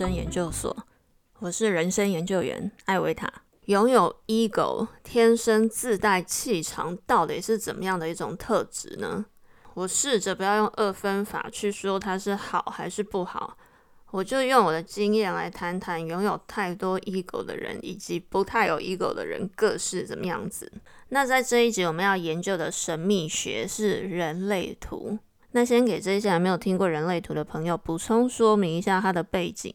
生研究所，我是人生研究员艾维塔。拥有 ego 天生自带气场，到底是怎么样的一种特质呢？我试着不要用二分法去说它是好还是不好，我就用我的经验来谈谈拥有太多 ego 的人以及不太有 ego 的人各是怎么样子。那在这一集我们要研究的神秘学是人类图。那先给这些还没有听过人类图的朋友补充说明一下它的背景。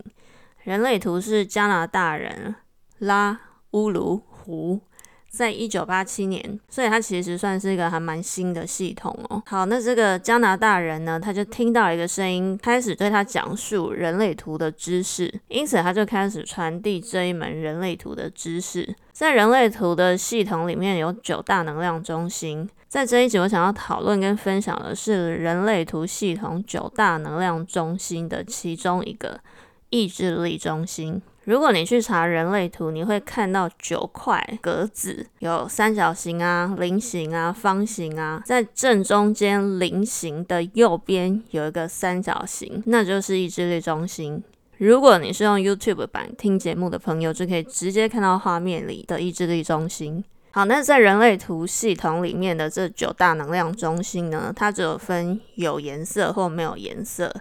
人类图是加拿大人拉乌鲁胡在一九八七年，所以它其实算是一个还蛮新的系统哦。好，那这个加拿大人呢，他就听到一个声音，开始对他讲述人类图的知识，因此他就开始传递这一门人类图的知识。在人类图的系统里面有九大能量中心。在这一集，我想要讨论跟分享的是人类图系统九大能量中心的其中一个意志力中心。如果你去查人类图，你会看到九块格子，有三角形啊、菱形啊、方形啊，在正中间菱形的右边有一个三角形，那就是意志力中心。如果你是用 YouTube 版听节目的朋友，就可以直接看到画面里的意志力中心。好，那在人类图系统里面的这九大能量中心呢，它只有分有颜色或没有颜色，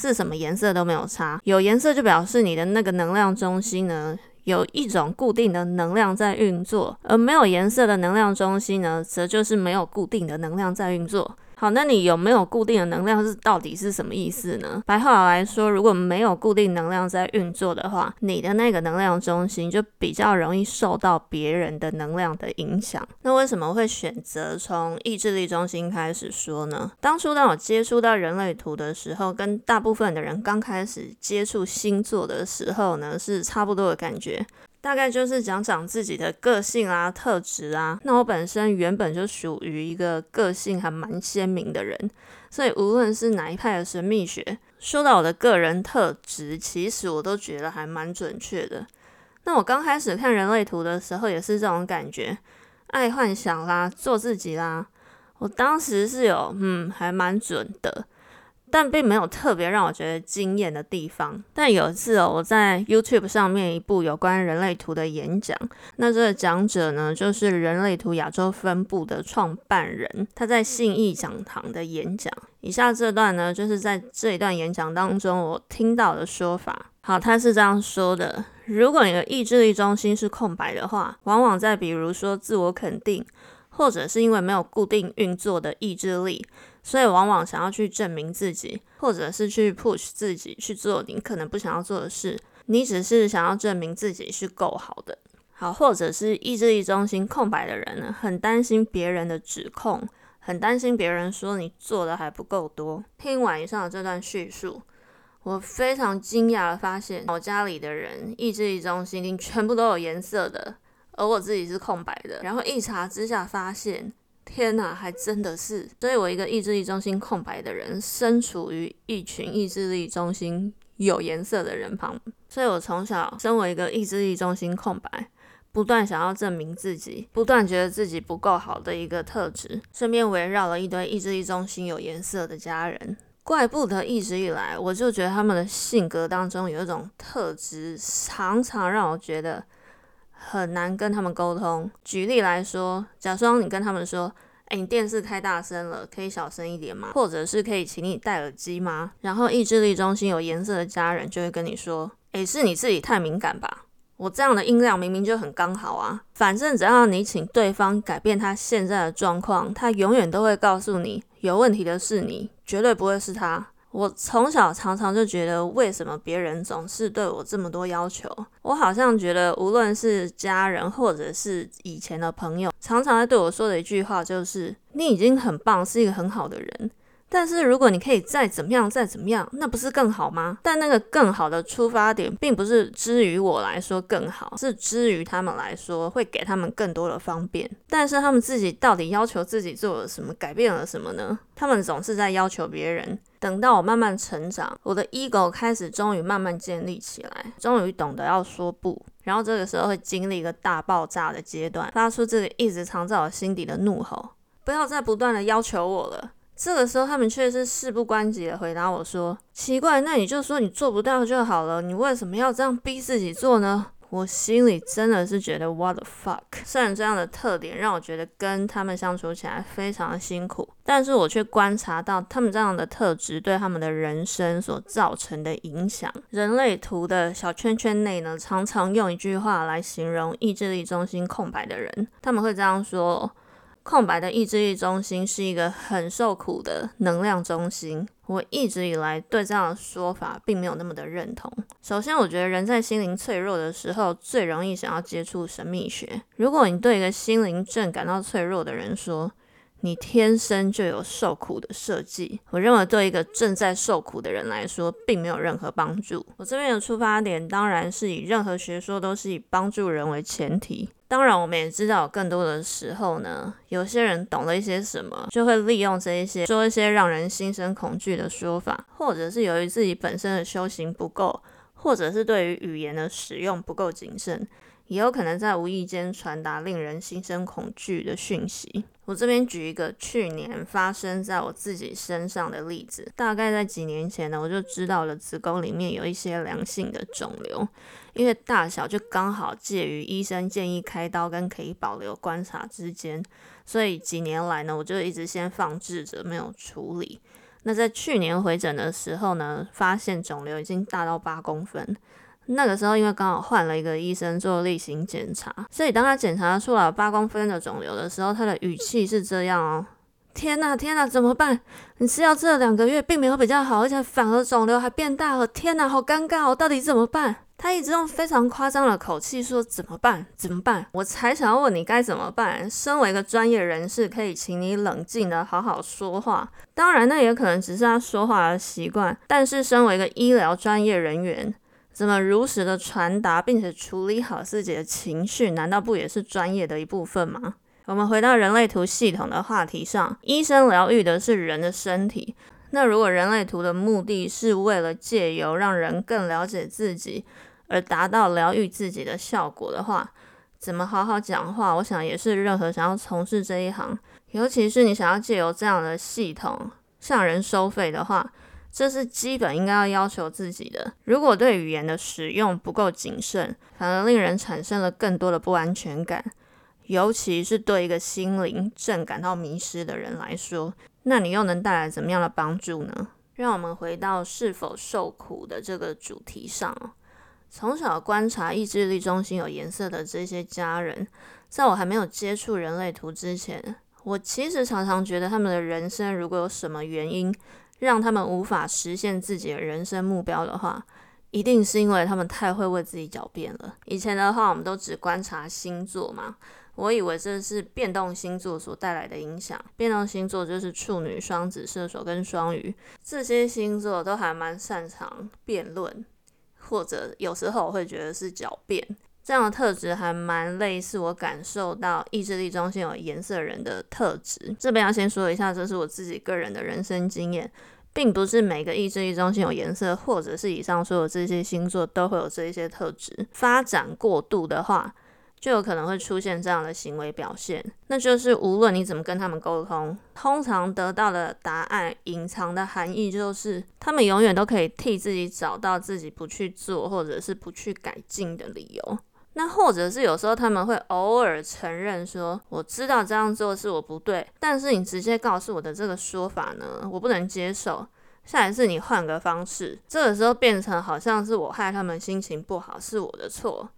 是什么颜色都没有差。有颜色就表示你的那个能量中心呢，有一种固定的能量在运作，而没有颜色的能量中心呢，则就是没有固定的能量在运作。好，那你有没有固定的能量是到底是什么意思呢？白话来说，如果没有固定能量在运作的话，你的那个能量中心就比较容易受到别人的能量的影响。那为什么会选择从意志力中心开始说呢？当初当我接触到人类图的时候，跟大部分的人刚开始接触星座的时候呢，是差不多的感觉。大概就是讲讲自己的个性啊、特质啊。那我本身原本就属于一个个性还蛮鲜明的人，所以无论是哪一派的神秘学，说到我的个人特质，其实我都觉得还蛮准确的。那我刚开始看人类图的时候，也是这种感觉，爱幻想啦，做自己啦。我当时是有，嗯，还蛮准的。但并没有特别让我觉得惊艳的地方。但有一次哦，我在 YouTube 上面一部有关人类图的演讲，那这个讲者呢，就是人类图亚洲分部的创办人，他在信义讲堂的演讲。以下这段呢，就是在这一段演讲当中我听到的说法。好，他是这样说的：如果你的意志力中心是空白的话，往往在比如说自我肯定，或者是因为没有固定运作的意志力。所以往往想要去证明自己，或者是去 push 自己去做你可能不想要做的事，你只是想要证明自己是够好的。好，或者是意志力中心空白的人呢，很担心别人的指控，很担心别人说你做的还不够多。听完以上的这段叙述，我非常惊讶的发现，我家里的人意志力中心已经全部都有颜色的，而我自己是空白的。然后一查之下发现。天呐，还真的是！所以我一个意志力中心空白的人，身处于一群意志力中心有颜色的人旁。所以我从小身为一个意志力中心空白，不断想要证明自己，不断觉得自己不够好的一个特质，身边围绕了一堆意志力中心有颜色的家人。怪不得一直以来，我就觉得他们的性格当中有一种特质，常常让我觉得。很难跟他们沟通。举例来说，假装你跟他们说：“哎，你电视开大声了，可以小声一点吗？”或者是可以请你戴耳机吗？然后意志力中心有颜色的家人就会跟你说：“哎，是你自己太敏感吧？我这样的音量明明就很刚好啊。”反正只要你请对方改变他现在的状况，他永远都会告诉你有问题的是你，绝对不会是他。我从小常常就觉得，为什么别人总是对我这么多要求？我好像觉得，无论是家人或者是以前的朋友，常常在对我说的一句话就是：“你已经很棒，是一个很好的人。”但是如果你可以再怎么样，再怎么样，那不是更好吗？但那个更好的出发点，并不是之于我来说更好，是之于他们来说会给他们更多的方便。但是他们自己到底要求自己做了什么，改变了什么呢？他们总是在要求别人。等到我慢慢成长，我的 ego 开始终于慢慢建立起来，终于懂得要说不。然后这个时候会经历一个大爆炸的阶段，发出这个一直藏在我心底的怒吼：不要再不断的要求我了。这个时候，他们却是事不关己的回答我说：“奇怪，那你就说你做不到就好了，你为什么要这样逼自己做呢？”我心里真的是觉得 what the fuck。虽然这样的特点让我觉得跟他们相处起来非常的辛苦，但是我却观察到他们这样的特质对他们的人生所造成的影响。人类图的小圈圈内呢，常常用一句话来形容意志力中心空白的人，他们会这样说。空白的意志力中心是一个很受苦的能量中心。我一直以来对这样的说法并没有那么的认同。首先，我觉得人在心灵脆弱的时候最容易想要接触神秘学。如果你对一个心灵正感到脆弱的人说，你天生就有受苦的设计，我认为对一个正在受苦的人来说，并没有任何帮助。我这边的出发点当然是以任何学说都是以帮助人为前提。当然，我们也知道，更多的时候呢，有些人懂了一些什么，就会利用这一些说一些让人心生恐惧的说法，或者是由于自己本身的修行不够，或者是对于语言的使用不够谨慎，也有可能在无意间传达令人心生恐惧的讯息。我这边举一个去年发生在我自己身上的例子，大概在几年前呢，我就知道了子宫里面有一些良性的肿瘤。因为大小就刚好介于医生建议开刀跟可以保留观察之间，所以几年来呢，我就一直先放置着没有处理。那在去年回诊的时候呢，发现肿瘤已经大到八公分。那个时候因为刚好换了一个医生做例行检查，所以当他检查出来八公分的肿瘤的时候，他的语气是这样哦：天呐天呐，怎么办？你吃药这两个月并没有比较好，而且反而肿瘤还变大了。天呐，好尴尬哦，到底怎么办？他一直用非常夸张的口气说：“怎么办？怎么办？”我才想要问你该怎么办。身为一个专业人士，可以请你冷静的好好说话。当然，那也可能只是他说话的习惯。但是，身为一个医疗专业人员，怎么如实的传达并且处理好自己的情绪，难道不也是专业的一部分吗？我们回到人类图系统的话题上，医生疗愈的是人的身体。那如果人类图的目的是为了借由让人更了解自己，而达到疗愈自己的效果的话，怎么好好讲话？我想也是任何想要从事这一行，尤其是你想要借由这样的系统向人收费的话，这是基本应该要要求自己的。如果对语言的使用不够谨慎，反而令人产生了更多的不安全感，尤其是对一个心灵正感到迷失的人来说，那你又能带来怎么样的帮助呢？让我们回到是否受苦的这个主题上。从小观察意志力中心有颜色的这些家人，在我还没有接触人类图之前，我其实常常觉得他们的人生如果有什么原因让他们无法实现自己的人生目标的话，一定是因为他们太会为自己狡辩了。以前的话，我们都只观察星座嘛，我以为这是变动星座所带来的影响。变动星座就是处女、双子、射手跟双鱼，这些星座都还蛮擅长辩论。或者有时候我会觉得是狡辩，这样的特质还蛮类似我感受到意志力中心有颜色人的特质。这边要先说一下，这是我自己个人的人生经验，并不是每个意志力中心有颜色，或者是以上说的这些星座都会有这一些特质。发展过度的话。就有可能会出现这样的行为表现，那就是无论你怎么跟他们沟通，通常得到的答案隐藏的含义就是，他们永远都可以替自己找到自己不去做或者是不去改进的理由。那或者是有时候他们会偶尔承认说，我知道这样做是我不对，但是你直接告诉我的这个说法呢，我不能接受。下一次你换个方式，这个时候变成好像是我害他们心情不好，是我的错。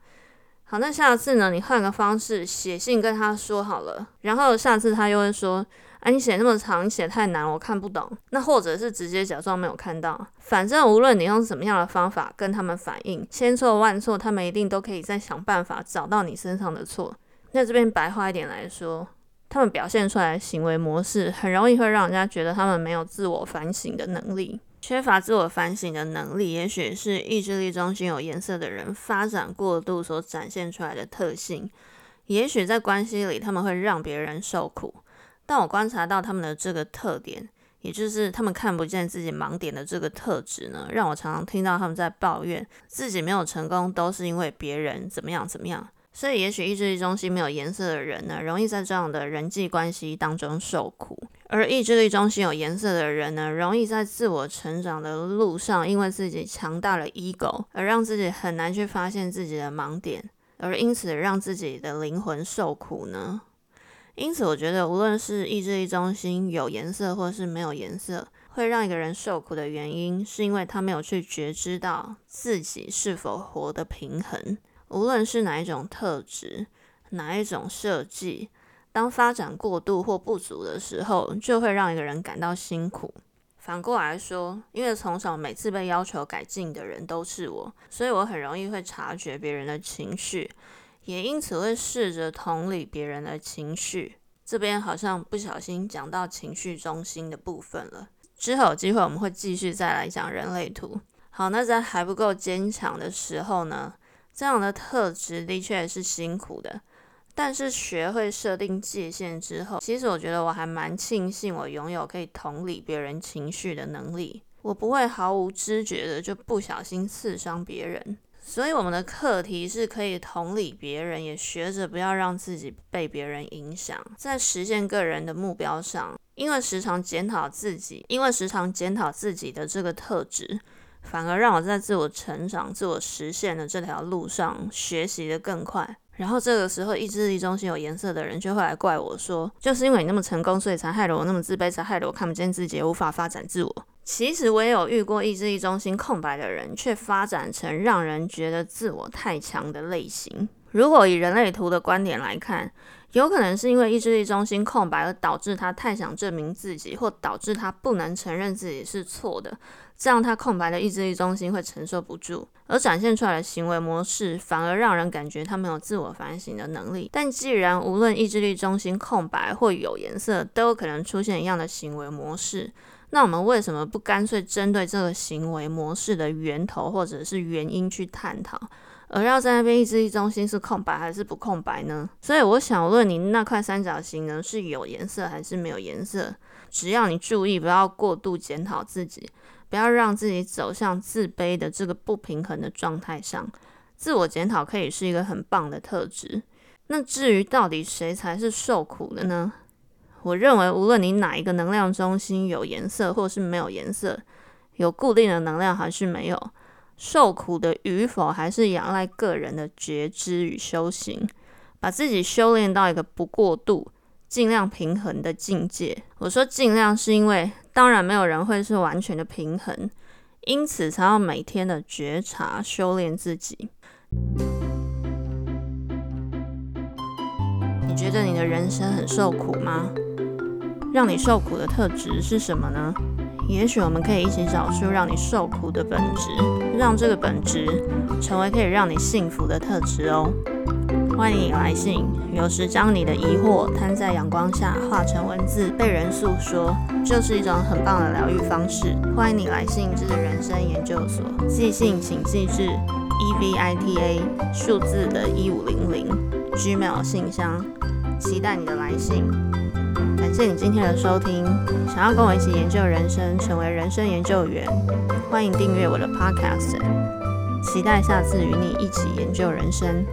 好，那下次呢？你换个方式写信跟他说好了，然后下次他又会说：“哎，你写那么长，你写太难，我看不懂。”那或者是直接假装没有看到。反正无论你用什么样的方法跟他们反映，千错万错，他们一定都可以再想办法找到你身上的错。那这边白话一点来说，他们表现出来的行为模式，很容易会让人家觉得他们没有自我反省的能力。缺乏自我反省的能力，也许是意志力中心有颜色的人发展过度所展现出来的特性。也许在关系里，他们会让别人受苦。但我观察到他们的这个特点，也就是他们看不见自己盲点的这个特质呢，让我常常听到他们在抱怨自己没有成功，都是因为别人怎么样怎么样。所以，也许意志力中心没有颜色的人呢，容易在这样的人际关系当中受苦。而意志力中心有颜色的人呢，容易在自我成长的路上，因为自己强大的 ego 而让自己很难去发现自己的盲点，而因此让自己的灵魂受苦呢。因此，我觉得无论是意志力中心有颜色或是没有颜色，会让一个人受苦的原因，是因为他没有去觉知到自己是否活得平衡。无论是哪一种特质，哪一种设计。当发展过度或不足的时候，就会让一个人感到辛苦。反过来说，因为从小每次被要求改进的人都是我，所以我很容易会察觉别人的情绪，也因此会试着同理别人的情绪。这边好像不小心讲到情绪中心的部分了。之后有机会我们会继续再来讲人类图。好，那在还不够坚强的时候呢，这样的特质的确是辛苦的。但是学会设定界限之后，其实我觉得我还蛮庆幸我拥有可以同理别人情绪的能力。我不会毫无知觉的就不小心刺伤别人。所以我们的课题是可以同理别人，也学着不要让自己被别人影响。在实现个人的目标上，因为时常检讨自己，因为时常检讨自己的这个特质，反而让我在自我成长、自我实现的这条路上学习的更快。然后这个时候，意志力中心有颜色的人就会来怪我说，就是因为你那么成功，所以才害得我那么自卑，才害得我看不见自己，无法发展自我。其实我也有遇过意志力中心空白的人，却发展成让人觉得自我太强的类型。如果以人类图的观点来看，有可能是因为意志力中心空白而导致他太想证明自己，或导致他不能承认自己是错的。这样，他空白的意志力中心会承受不住，而展现出来的行为模式反而让人感觉他没有自我反省的能力。但既然无论意志力中心空白或有颜色，都有可能出现一样的行为模式，那我们为什么不干脆针对这个行为模式的源头或者是原因去探讨，而要在那边意志力中心是空白还是不空白呢？所以我想问你，那块三角形呢是有颜色还是没有颜色？只要你注意不要过度检讨自己。不要让自己走向自卑的这个不平衡的状态上，自我检讨可以是一个很棒的特质。那至于到底谁才是受苦的呢？我认为，无论你哪一个能量中心有颜色或是没有颜色，有固定的能量还是没有，受苦的与否还是仰赖个人的觉知与修行，把自己修炼到一个不过度、尽量平衡的境界。我说尽量是因为。当然，没有人会是完全的平衡，因此才要每天的觉察、修炼自己。你觉得你的人生很受苦吗？让你受苦的特质是什么呢？也许我们可以一起找出让你受苦的本质，让这个本质成为可以让你幸福的特质哦。欢迎你来信，有时将你的疑惑摊在阳光下，化成文字被人诉说，就是一种很棒的疗愈方式。欢迎你来信至人生研究所，寄信请寄至 e v i t a 数字的一五零零 gmail 信箱，期待你的来信。感谢你今天的收听，想要跟我一起研究人生，成为人生研究员，欢迎订阅我的 podcast，期待下次与你一起研究人生。